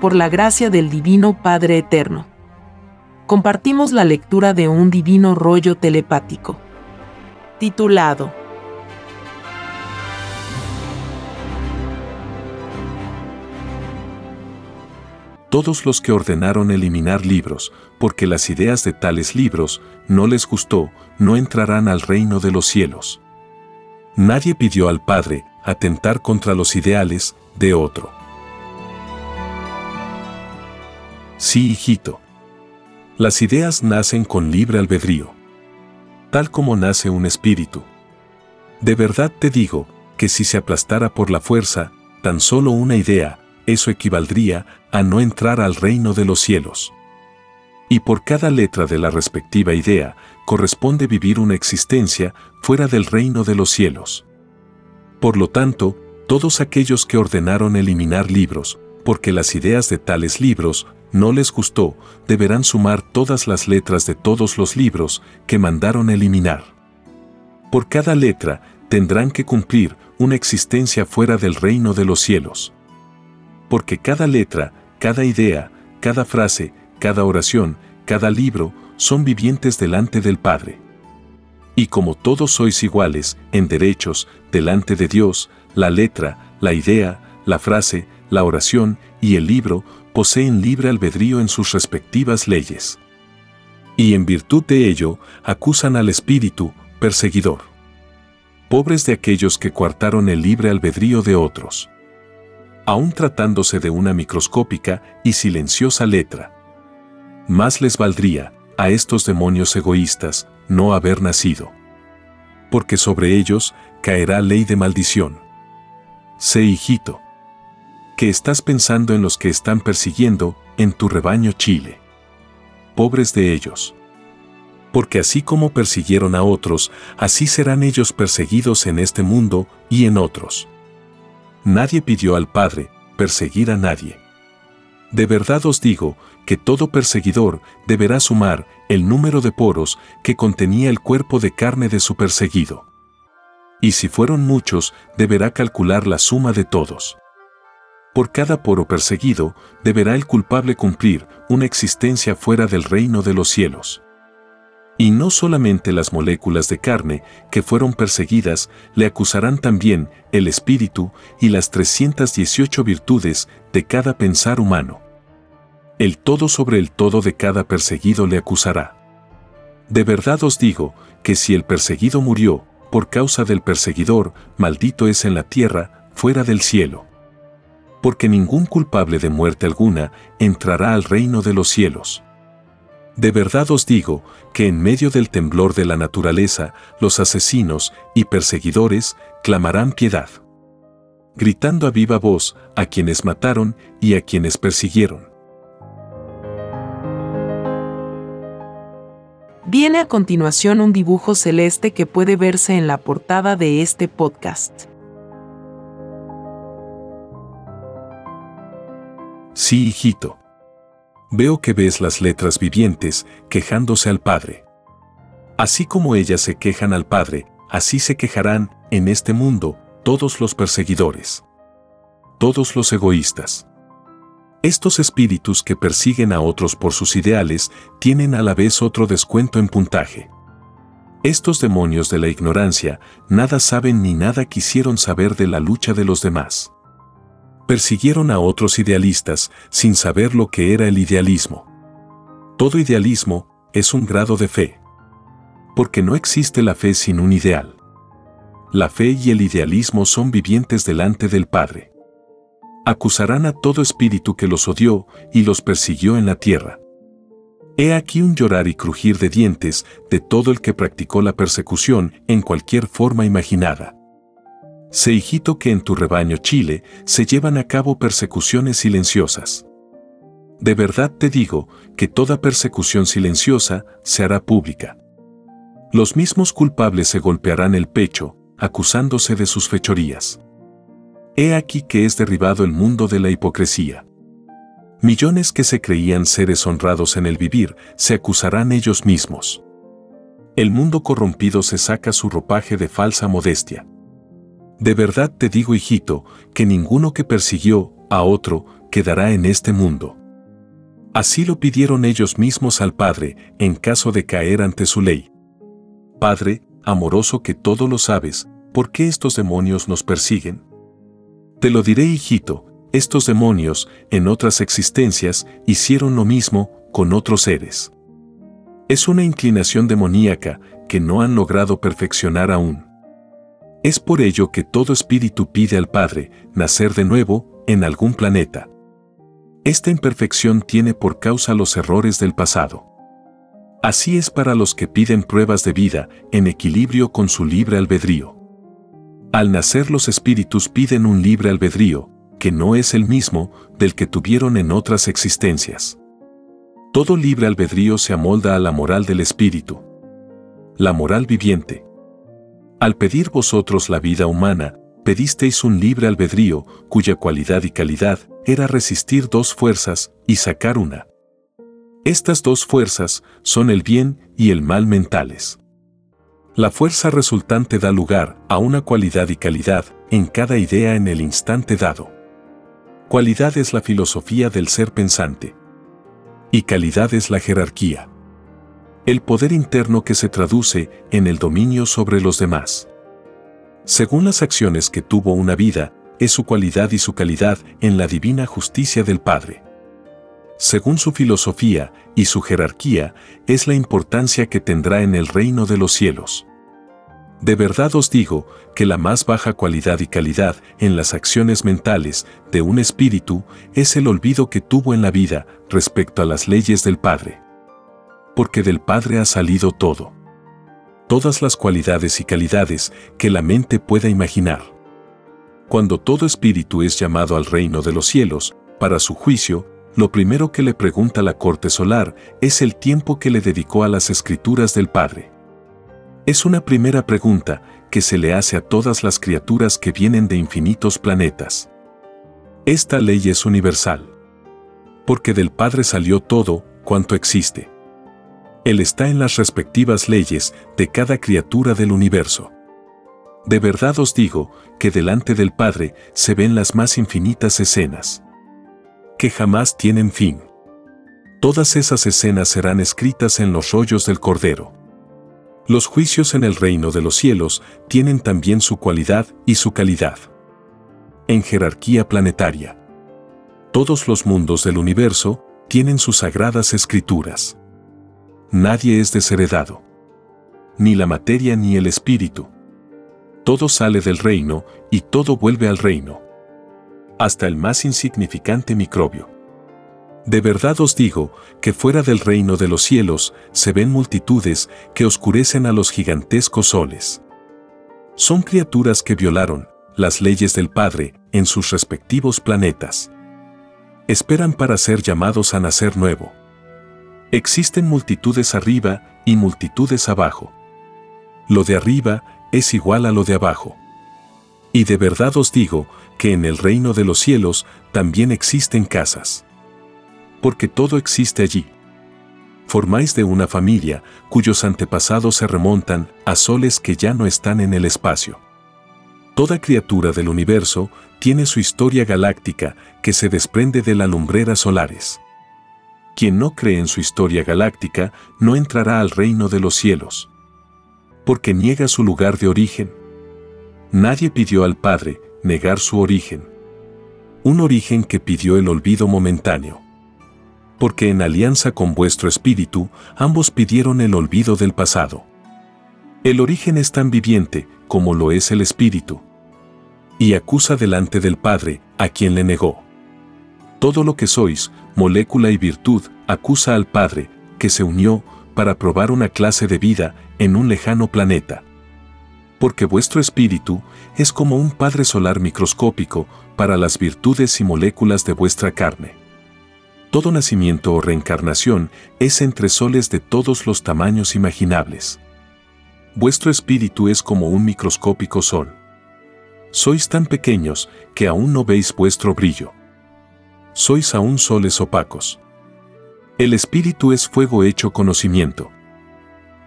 por la gracia del Divino Padre Eterno. Compartimos la lectura de un divino rollo telepático. Titulado Todos los que ordenaron eliminar libros, porque las ideas de tales libros no les gustó, no entrarán al reino de los cielos. Nadie pidió al Padre atentar contra los ideales de otro. Sí, hijito. Las ideas nacen con libre albedrío, tal como nace un espíritu. De verdad te digo que si se aplastara por la fuerza, tan solo una idea, eso equivaldría a no entrar al reino de los cielos. Y por cada letra de la respectiva idea corresponde vivir una existencia fuera del reino de los cielos. Por lo tanto, todos aquellos que ordenaron eliminar libros, porque las ideas de tales libros no les gustó, deberán sumar todas las letras de todos los libros que mandaron eliminar. Por cada letra tendrán que cumplir una existencia fuera del reino de los cielos. Porque cada letra, cada idea, cada frase, cada oración, cada libro, son vivientes delante del Padre. Y como todos sois iguales, en derechos, delante de Dios, la letra, la idea, la frase, la oración y el libro poseen libre albedrío en sus respectivas leyes. Y en virtud de ello, acusan al espíritu, perseguidor. Pobres de aquellos que coartaron el libre albedrío de otros. Aún tratándose de una microscópica y silenciosa letra. Más les valdría, a estos demonios egoístas, no haber nacido. Porque sobre ellos caerá ley de maldición. Sé hijito que estás pensando en los que están persiguiendo en tu rebaño Chile. Pobres de ellos. Porque así como persiguieron a otros, así serán ellos perseguidos en este mundo y en otros. Nadie pidió al Padre perseguir a nadie. De verdad os digo que todo perseguidor deberá sumar el número de poros que contenía el cuerpo de carne de su perseguido. Y si fueron muchos, deberá calcular la suma de todos. Por cada poro perseguido, deberá el culpable cumplir una existencia fuera del reino de los cielos. Y no solamente las moléculas de carne que fueron perseguidas le acusarán también el espíritu y las 318 virtudes de cada pensar humano. El todo sobre el todo de cada perseguido le acusará. De verdad os digo que si el perseguido murió, por causa del perseguidor, maldito es en la tierra, fuera del cielo porque ningún culpable de muerte alguna entrará al reino de los cielos. De verdad os digo que en medio del temblor de la naturaleza, los asesinos y perseguidores clamarán piedad, gritando a viva voz a quienes mataron y a quienes persiguieron. Viene a continuación un dibujo celeste que puede verse en la portada de este podcast. Sí, hijito. Veo que ves las letras vivientes quejándose al Padre. Así como ellas se quejan al Padre, así se quejarán en este mundo todos los perseguidores. Todos los egoístas. Estos espíritus que persiguen a otros por sus ideales tienen a la vez otro descuento en puntaje. Estos demonios de la ignorancia nada saben ni nada quisieron saber de la lucha de los demás persiguieron a otros idealistas sin saber lo que era el idealismo. Todo idealismo es un grado de fe. Porque no existe la fe sin un ideal. La fe y el idealismo son vivientes delante del Padre. Acusarán a todo espíritu que los odió y los persiguió en la tierra. He aquí un llorar y crujir de dientes de todo el que practicó la persecución en cualquier forma imaginada. Sé hijito que en tu rebaño Chile se llevan a cabo persecuciones silenciosas. De verdad te digo que toda persecución silenciosa se hará pública. Los mismos culpables se golpearán el pecho, acusándose de sus fechorías. He aquí que es derribado el mundo de la hipocresía. Millones que se creían seres honrados en el vivir se acusarán ellos mismos. El mundo corrompido se saca su ropaje de falsa modestia. De verdad te digo, hijito, que ninguno que persiguió a otro quedará en este mundo. Así lo pidieron ellos mismos al Padre en caso de caer ante su ley. Padre, amoroso que todo lo sabes, ¿por qué estos demonios nos persiguen? Te lo diré, hijito, estos demonios, en otras existencias, hicieron lo mismo con otros seres. Es una inclinación demoníaca que no han logrado perfeccionar aún. Es por ello que todo espíritu pide al Padre nacer de nuevo en algún planeta. Esta imperfección tiene por causa los errores del pasado. Así es para los que piden pruebas de vida en equilibrio con su libre albedrío. Al nacer los espíritus piden un libre albedrío, que no es el mismo del que tuvieron en otras existencias. Todo libre albedrío se amolda a la moral del espíritu. La moral viviente. Al pedir vosotros la vida humana, pedisteis un libre albedrío cuya cualidad y calidad era resistir dos fuerzas y sacar una. Estas dos fuerzas son el bien y el mal mentales. La fuerza resultante da lugar a una cualidad y calidad en cada idea en el instante dado. Cualidad es la filosofía del ser pensante. Y calidad es la jerarquía. El poder interno que se traduce en el dominio sobre los demás. Según las acciones que tuvo una vida, es su cualidad y su calidad en la divina justicia del Padre. Según su filosofía y su jerarquía, es la importancia que tendrá en el reino de los cielos. De verdad os digo que la más baja cualidad y calidad en las acciones mentales de un espíritu es el olvido que tuvo en la vida respecto a las leyes del Padre. Porque del Padre ha salido todo todas las cualidades y calidades que la mente pueda imaginar. Cuando todo espíritu es llamado al reino de los cielos, para su juicio, lo primero que le pregunta la corte solar es el tiempo que le dedicó a las escrituras del Padre. Es una primera pregunta que se le hace a todas las criaturas que vienen de infinitos planetas. Esta ley es universal. Porque del Padre salió todo cuanto existe. Él está en las respectivas leyes de cada criatura del universo. De verdad os digo que delante del Padre se ven las más infinitas escenas, que jamás tienen fin. Todas esas escenas serán escritas en los rollos del Cordero. Los juicios en el reino de los cielos tienen también su cualidad y su calidad. En jerarquía planetaria. Todos los mundos del universo tienen sus sagradas escrituras nadie es desheredado. Ni la materia ni el espíritu. Todo sale del reino y todo vuelve al reino. Hasta el más insignificante microbio. De verdad os digo que fuera del reino de los cielos se ven multitudes que oscurecen a los gigantescos soles. Son criaturas que violaron las leyes del Padre en sus respectivos planetas. Esperan para ser llamados a nacer nuevo. Existen multitudes arriba y multitudes abajo. Lo de arriba es igual a lo de abajo. Y de verdad os digo que en el reino de los cielos también existen casas. Porque todo existe allí. Formáis de una familia cuyos antepasados se remontan a soles que ya no están en el espacio. Toda criatura del universo tiene su historia galáctica que se desprende de las lumbreras solares. Quien no cree en su historia galáctica no entrará al reino de los cielos. Porque niega su lugar de origen. Nadie pidió al Padre negar su origen. Un origen que pidió el olvido momentáneo. Porque en alianza con vuestro espíritu, ambos pidieron el olvido del pasado. El origen es tan viviente como lo es el espíritu. Y acusa delante del Padre a quien le negó. Todo lo que sois, molécula y virtud, acusa al Padre, que se unió para probar una clase de vida en un lejano planeta. Porque vuestro espíritu es como un Padre solar microscópico para las virtudes y moléculas de vuestra carne. Todo nacimiento o reencarnación es entre soles de todos los tamaños imaginables. Vuestro espíritu es como un microscópico sol. Sois tan pequeños que aún no veis vuestro brillo sois aún soles opacos. El espíritu es fuego hecho conocimiento.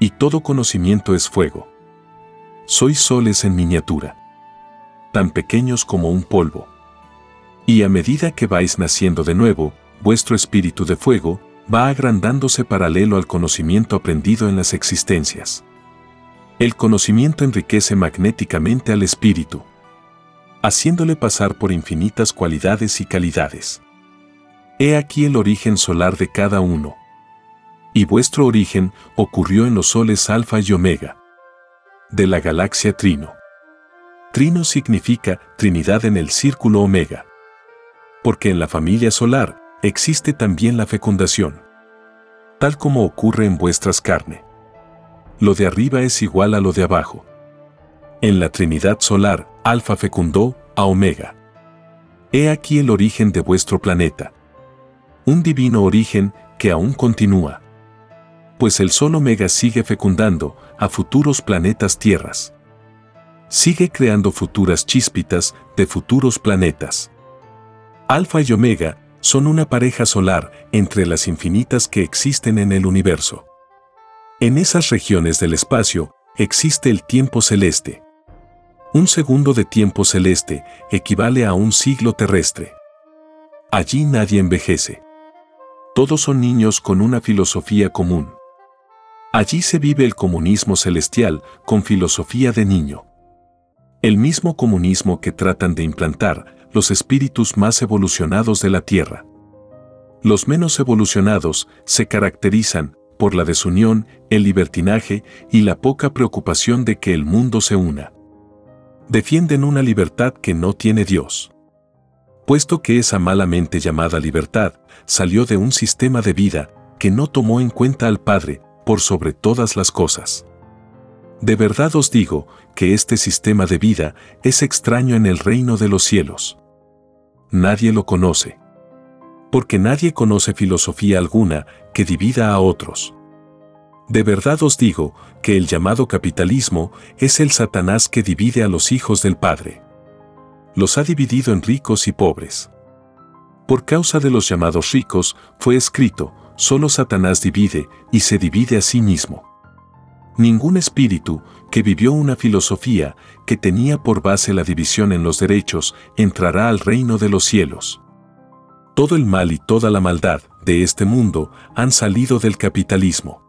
Y todo conocimiento es fuego. Sois soles en miniatura. Tan pequeños como un polvo. Y a medida que vais naciendo de nuevo, vuestro espíritu de fuego va agrandándose paralelo al conocimiento aprendido en las existencias. El conocimiento enriquece magnéticamente al espíritu, haciéndole pasar por infinitas cualidades y calidades. He aquí el origen solar de cada uno. Y vuestro origen ocurrió en los soles Alfa y Omega, de la galaxia Trino. Trino significa Trinidad en el círculo Omega. Porque en la familia solar existe también la fecundación. Tal como ocurre en vuestras carne. Lo de arriba es igual a lo de abajo. En la Trinidad solar, Alfa fecundó a Omega. He aquí el origen de vuestro planeta. Un divino origen que aún continúa. Pues el Sol Omega sigue fecundando a futuros planetas tierras. Sigue creando futuras chíspitas de futuros planetas. Alfa y Omega son una pareja solar entre las infinitas que existen en el universo. En esas regiones del espacio existe el tiempo celeste. Un segundo de tiempo celeste equivale a un siglo terrestre. Allí nadie envejece. Todos son niños con una filosofía común. Allí se vive el comunismo celestial con filosofía de niño. El mismo comunismo que tratan de implantar los espíritus más evolucionados de la Tierra. Los menos evolucionados se caracterizan por la desunión, el libertinaje y la poca preocupación de que el mundo se una. Defienden una libertad que no tiene Dios. Puesto que esa malamente llamada libertad salió de un sistema de vida que no tomó en cuenta al Padre por sobre todas las cosas. De verdad os digo que este sistema de vida es extraño en el reino de los cielos nadie lo conoce. Porque nadie conoce filosofía alguna que divida a otros. De verdad os digo que el llamado capitalismo es el Satanás que divide a los hijos del Padre. Los ha dividido en ricos y pobres. Por causa de los llamados ricos, fue escrito, solo Satanás divide y se divide a sí mismo. Ningún espíritu que vivió una filosofía que tenía por base la división en los derechos entrará al reino de los cielos. Todo el mal y toda la maldad de este mundo han salido del capitalismo.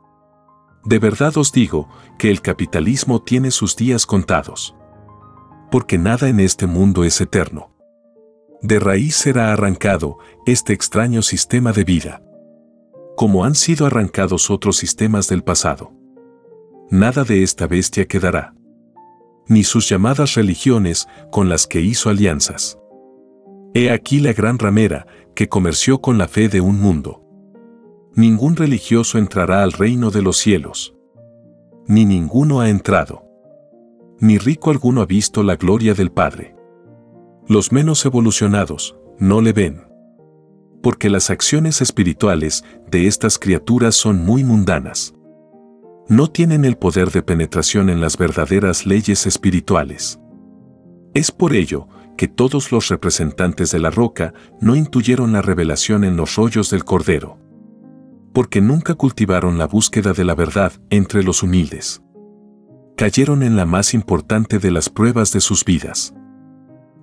De verdad os digo que el capitalismo tiene sus días contados. Porque nada en este mundo es eterno. De raíz será arrancado este extraño sistema de vida. Como han sido arrancados otros sistemas del pasado nada de esta bestia quedará. Ni sus llamadas religiones con las que hizo alianzas. He aquí la gran ramera que comerció con la fe de un mundo. Ningún religioso entrará al reino de los cielos. Ni ninguno ha entrado. Ni rico alguno ha visto la gloria del Padre. Los menos evolucionados no le ven. Porque las acciones espirituales de estas criaturas son muy mundanas no tienen el poder de penetración en las verdaderas leyes espirituales. Es por ello que todos los representantes de la roca no intuyeron la revelación en los rollos del Cordero. Porque nunca cultivaron la búsqueda de la verdad entre los humildes. Cayeron en la más importante de las pruebas de sus vidas.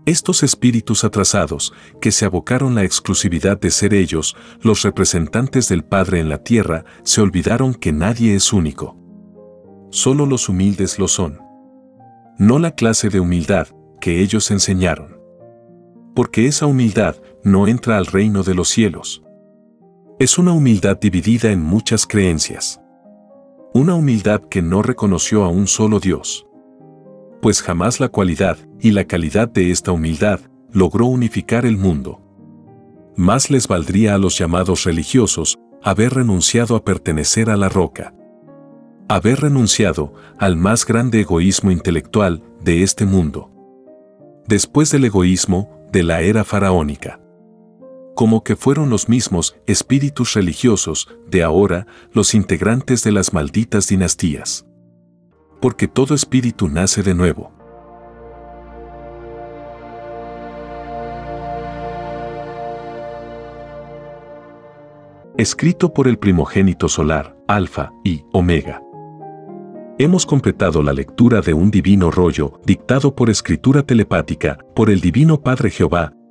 Estos espíritus atrasados, que se abocaron la exclusividad de ser ellos, los representantes del Padre en la tierra, se olvidaron que nadie es único. Solo los humildes lo son. No la clase de humildad que ellos enseñaron. Porque esa humildad no entra al reino de los cielos. Es una humildad dividida en muchas creencias. Una humildad que no reconoció a un solo Dios. Pues jamás la cualidad y la calidad de esta humildad logró unificar el mundo. Más les valdría a los llamados religiosos haber renunciado a pertenecer a la roca haber renunciado al más grande egoísmo intelectual de este mundo. Después del egoísmo de la era faraónica. Como que fueron los mismos espíritus religiosos de ahora los integrantes de las malditas dinastías. Porque todo espíritu nace de nuevo. Escrito por el primogénito solar, Alfa y Omega. Hemos completado la lectura de un divino rollo, dictado por escritura telepática, por el Divino Padre Jehová,